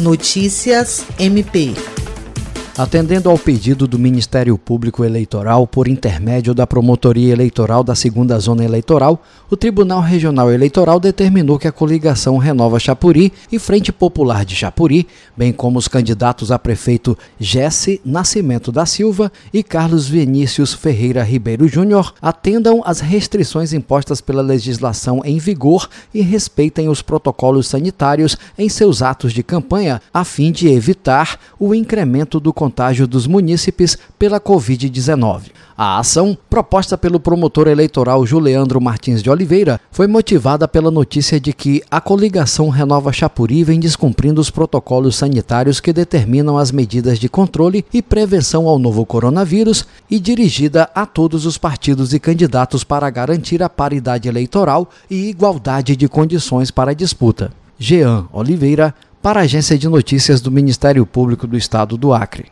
Notícias MP. Atendendo ao pedido do Ministério Público Eleitoral por intermédio da Promotoria Eleitoral da Segunda Zona Eleitoral, o Tribunal Regional Eleitoral determinou que a coligação Renova Chapuri e Frente Popular de Chapuri, bem como os candidatos a prefeito Jesse Nascimento da Silva e Carlos Vinícius Ferreira Ribeiro Júnior, atendam às restrições impostas pela legislação em vigor e respeitem os protocolos sanitários em seus atos de campanha, a fim de evitar o incremento do contágio dos munícipes pela Covid-19. A ação, proposta pelo promotor eleitoral Juliandro Martins de Oliveira, foi motivada pela notícia de que a coligação Renova Chapuri vem descumprindo os protocolos sanitários que determinam as medidas de controle e prevenção ao novo coronavírus e dirigida a todos os partidos e candidatos para garantir a paridade eleitoral e igualdade de condições para a disputa. Jean Oliveira, para a Agência de Notícias do Ministério Público do Estado do Acre.